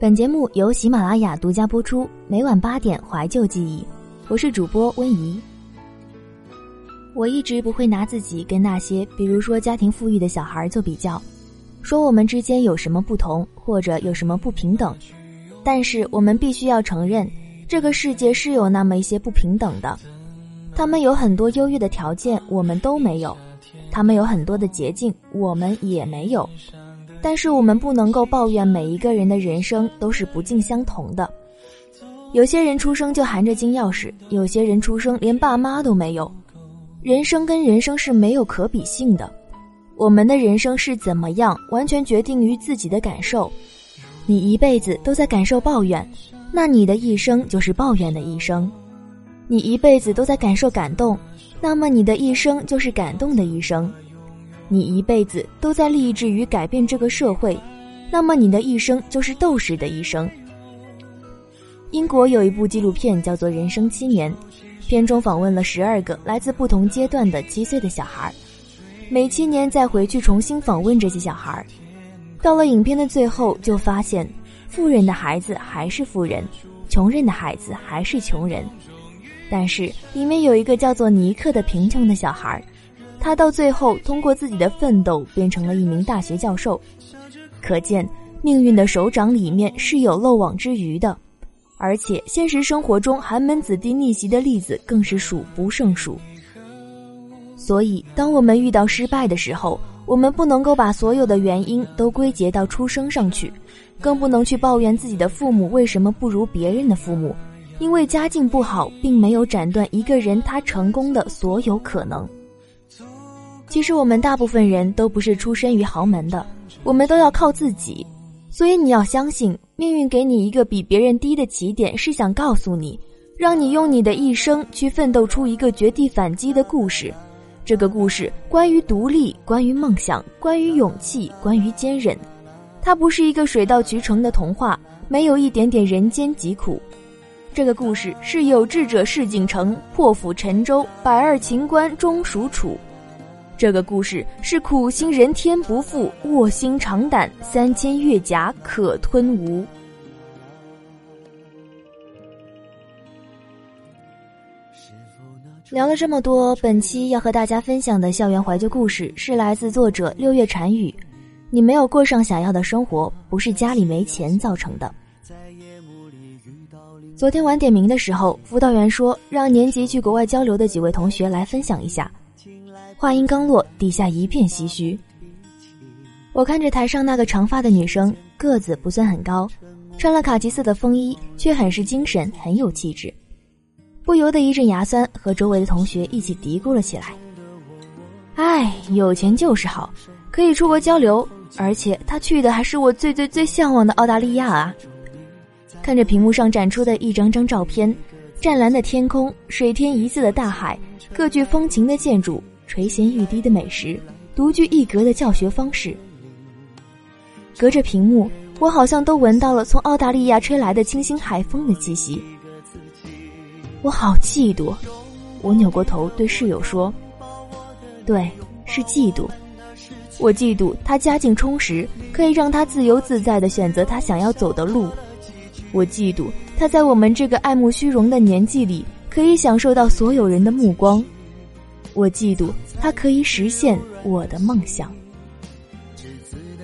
本节目由喜马拉雅独家播出，每晚八点怀旧记忆，我是主播温怡。我一直不会拿自己跟那些，比如说家庭富裕的小孩做比较，说我们之间有什么不同或者有什么不平等。但是我们必须要承认，这个世界是有那么一些不平等的。他们有很多优越的条件，我们都没有；他们有很多的捷径，我们也没有。但是我们不能够抱怨每一个人的人生都是不尽相同的。有些人出生就含着金钥匙，有些人出生连爸妈都没有。人生跟人生是没有可比性的。我们的人生是怎么样，完全决定于自己的感受。你一辈子都在感受抱怨，那你的一生就是抱怨的一生。你一辈子都在感受感动，那么你的一生就是感动的一生；你一辈子都在立志于改变这个社会，那么你的一生就是斗士的一生。英国有一部纪录片叫做《人生七年》，片中访问了十二个来自不同阶段的七岁的小孩，每七年再回去重新访问这些小孩，到了影片的最后，就发现，富人的孩子还是富人，穷人的孩子还是穷人。但是里面有一个叫做尼克的贫穷的小孩，他到最后通过自己的奋斗变成了一名大学教授。可见命运的手掌里面是有漏网之鱼的，而且现实生活中寒门子弟逆袭的例子更是数不胜数。所以，当我们遇到失败的时候，我们不能够把所有的原因都归结到出生上去，更不能去抱怨自己的父母为什么不如别人的父母。因为家境不好，并没有斩断一个人他成功的所有可能。其实我们大部分人都不是出身于豪门的，我们都要靠自己。所以你要相信，命运给你一个比别人低的起点，是想告诉你，让你用你的一生去奋斗出一个绝地反击的故事。这个故事关于独立，关于梦想，关于勇气，关于坚韧。它不是一个水到渠成的童话，没有一点点人间疾苦。这个故事是有志者事竟成，破釜沉舟，百二秦关终属楚。这个故事是苦心人天不负，卧薪尝胆，三千越甲可吞吴。聊了这么多，本期要和大家分享的校园怀旧故事是来自作者六月禅语。你没有过上想要的生活，不是家里没钱造成的。昨天晚点名的时候，辅导员说让年级去国外交流的几位同学来分享一下。话音刚落，底下一片唏嘘。我看着台上那个长发的女生，个子不算很高，穿了卡其色的风衣，却很是精神，很有气质，不由得一阵牙酸，和周围的同学一起嘀咕了起来。哎，有钱就是好，可以出国交流，而且他去的还是我最最最向往的澳大利亚啊！看着屏幕上展出的一张张照片，湛蓝的天空，水天一色的大海，各具风情的建筑，垂涎欲滴的美食，独具一格的教学方式。隔着屏幕，我好像都闻到了从澳大利亚吹来的清新海风的气息。我好嫉妒，我扭过头对室友说：“对，是嫉妒。我嫉妒他家境充实，可以让他自由自在的选择他想要走的路。”我嫉妒他在我们这个爱慕虚荣的年纪里，可以享受到所有人的目光。我嫉妒他可以实现我的梦想。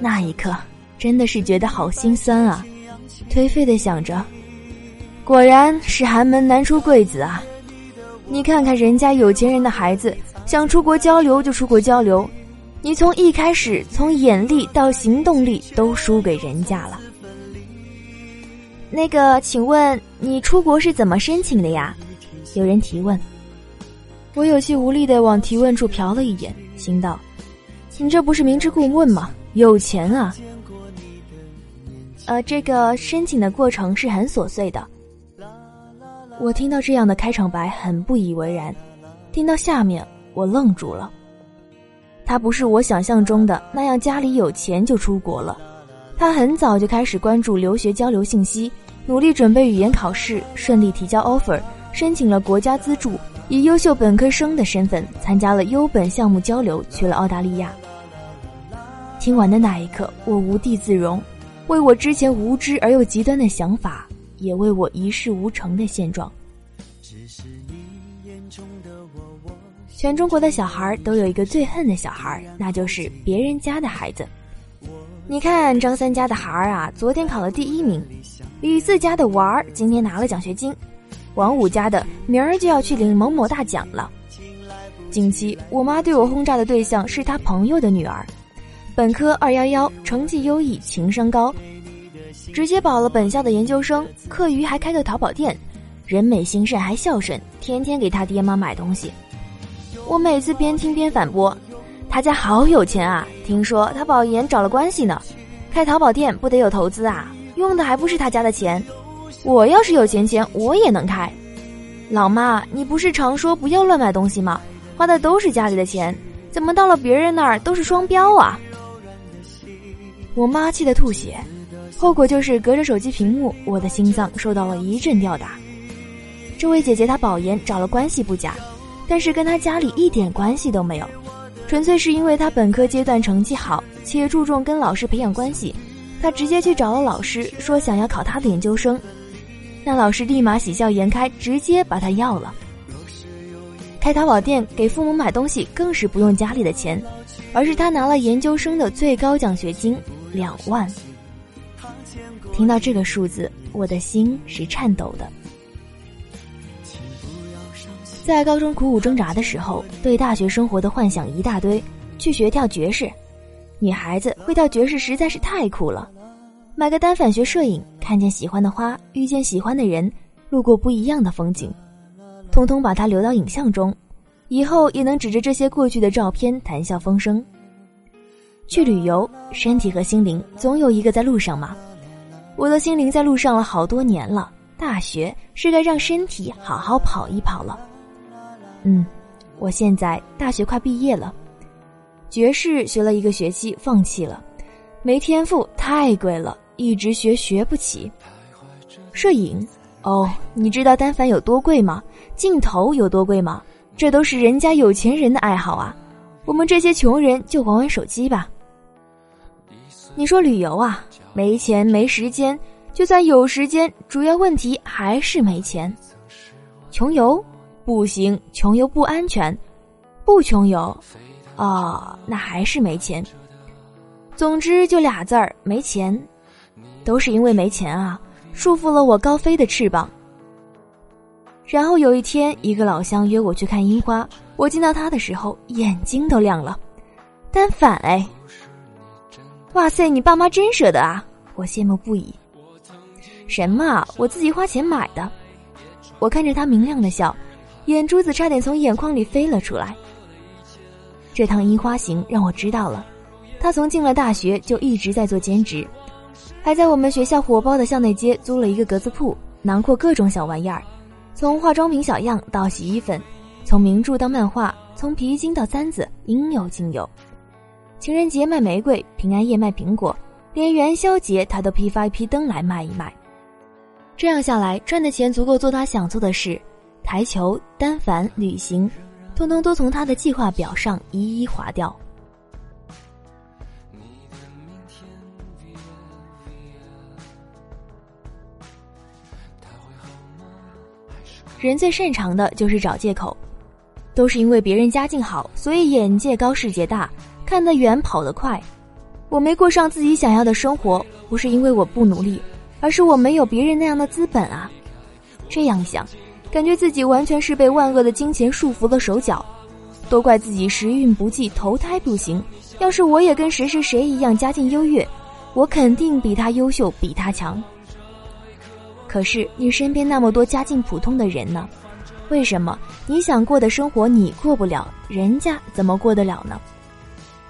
那一刻，真的是觉得好心酸啊！颓废的想着，果然是寒门难出贵子啊！你看看人家有钱人的孩子，想出国交流就出国交流，你从一开始从眼力到行动力都输给人家了。那个，请问你出国是怎么申请的呀？有人提问。我有气无力的往提问处瞟了一眼，心道：“你这不是明知故问吗？有钱啊！”呃，这个申请的过程是很琐碎的。我听到这样的开场白，很不以为然。听到下面，我愣住了。他不是我想象中的那样，家里有钱就出国了。他很早就开始关注留学交流信息，努力准备语言考试，顺利提交 offer，申请了国家资助，以优秀本科生的身份参加了优本项目交流，去了澳大利亚。听完的那一刻，我无地自容，为我之前无知而又极端的想法，也为我一事无成的现状。全中国的小孩都有一个最恨的小孩，那就是别人家的孩子。你看张三家的孩儿啊，昨天考了第一名；李四家的娃儿今天拿了奖学金；王五家的明儿就要去领某某大奖了。近期我妈对我轰炸的对象是她朋友的女儿，本科二幺幺，成绩优异，情商高，直接保了本校的研究生，课余还开个淘宝店，人美心善还孝顺，天天给他爹妈买东西。我每次边听边反驳，他家好有钱啊！听说他保研找了关系呢，开淘宝店不得有投资啊？用的还不是他家的钱。我要是有钱钱，我也能开。老妈，你不是常说不要乱买东西吗？花的都是家里的钱，怎么到了别人那儿都是双标啊？我妈气得吐血，后果就是隔着手机屏幕，我的心脏受到了一阵吊打。这位姐姐她保研找了关系不假。但是跟她家里一点关系都没有，纯粹是因为她本科阶段成绩好，且注重跟老师培养关系，她直接去找了老师，说想要考她的研究生，那老师立马喜笑颜开，直接把他要了。开淘宝店给父母买东西更是不用家里的钱，而是他拿了研究生的最高奖学金两万。听到这个数字，我的心是颤抖的。在高中苦苦挣扎的时候，对大学生活的幻想一大堆，去学跳爵士。女孩子会跳爵士实在是太酷了。买个单反学摄影，看见喜欢的花，遇见喜欢的人，路过不一样的风景，通通把它留到影像中，以后也能指着这些过去的照片谈笑风生。去旅游，身体和心灵总有一个在路上嘛。我的心灵在路上了好多年了，大学是该让身体好好跑一跑了。嗯，我现在大学快毕业了，爵士学了一个学期放弃了，没天赋，太贵了，一直学学不起。摄影，哦，你知道单反有多贵吗？镜头有多贵吗？这都是人家有钱人的爱好啊，我们这些穷人就玩玩手机吧。你说旅游啊，没钱没时间，就算有时间，主要问题还是没钱，穷游。不行，穷游不安全，不穷游，哦，那还是没钱。总之就俩字儿，没钱，都是因为没钱啊，束缚了我高飞的翅膀。然后有一天，一个老乡约我去看樱花，我见到他的时候，眼睛都亮了。单反哎，哇塞，你爸妈真舍得啊，我羡慕不已。什么？我自己花钱买的。我看着他明亮的笑。眼珠子差点从眼眶里飞了出来。这趟樱花行让我知道了，他从进了大学就一直在做兼职，还在我们学校火爆的校内街租了一个格子铺，囊括各种小玩意儿，从化妆品小样到洗衣粉，从名著到漫画，从皮筋到簪子，应有尽有。情人节卖玫瑰，平安夜卖苹果，连元宵节他都批发一批灯来卖一卖。这样下来，赚的钱足够做他想做的事。台球、单反、旅行，通通都从他的计划表上一一划掉。人最擅长的就是找借口，都是因为别人家境好，所以眼界高、世界大，看得远、跑得快。我没过上自己想要的生活，不是因为我不努力，而是我没有别人那样的资本啊。这样想。感觉自己完全是被万恶的金钱束缚了手脚，都怪自己时运不济，投胎不行。要是我也跟谁谁谁一样家境优越，我肯定比他优秀，比他强。可是你身边那么多家境普通的人呢？为什么你想过的生活你过不了，人家怎么过得了呢？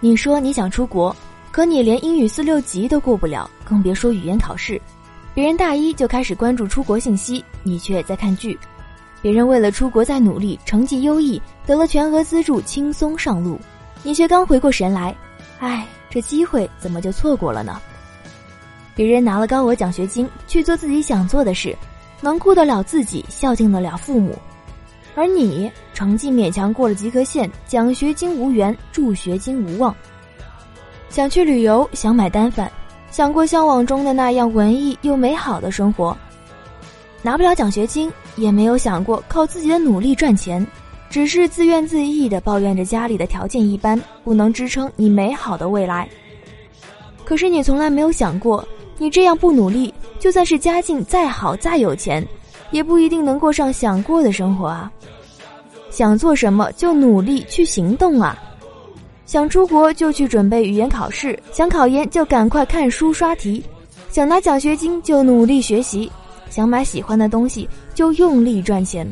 你说你想出国，可你连英语四六级都过不了，更别说语言考试。别人大一就开始关注出国信息，你却在看剧。别人为了出国在努力，成绩优异，得了全额资助，轻松上路，你却刚回过神来，唉，这机会怎么就错过了呢？别人拿了高额奖学金去做自己想做的事，能顾得了自己，孝敬得了父母，而你成绩勉强过了及格线，奖学金无缘，助学金无望。想去旅游，想买单反，想过向往中的那样文艺又美好的生活，拿不了奖学金，也没有想过靠自己的努力赚钱，只是自怨自艾的抱怨着家里的条件一般，不能支撑你美好的未来。可是你从来没有想过，你这样不努力，就算是家境再好再有钱，也不一定能过上想过的生活啊。想做什么就努力去行动啊！想出国就去准备语言考试，想考研就赶快看书刷题，想拿奖学金就努力学习，想买喜欢的东西就用力赚钱。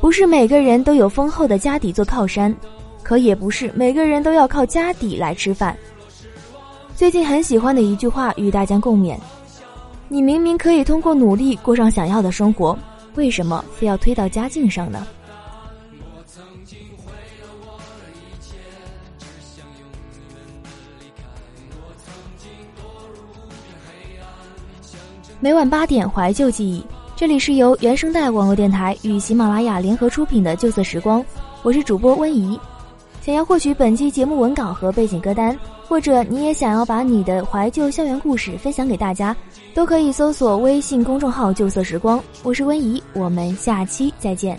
不是每个人都有丰厚的家底做靠山，可也不是每个人都要靠家底来吃饭。最近很喜欢的一句话与大家共勉：你明明可以通过努力过上想要的生活，为什么非要推到家境上呢？每晚八点，怀旧记忆。这里是由原声带网络电台与喜马拉雅联合出品的《旧色时光》，我是主播温怡。想要获取本期节目文稿和背景歌单，或者你也想要把你的怀旧校园故事分享给大家，都可以搜索微信公众号“旧色时光”。我是温怡，我们下期再见。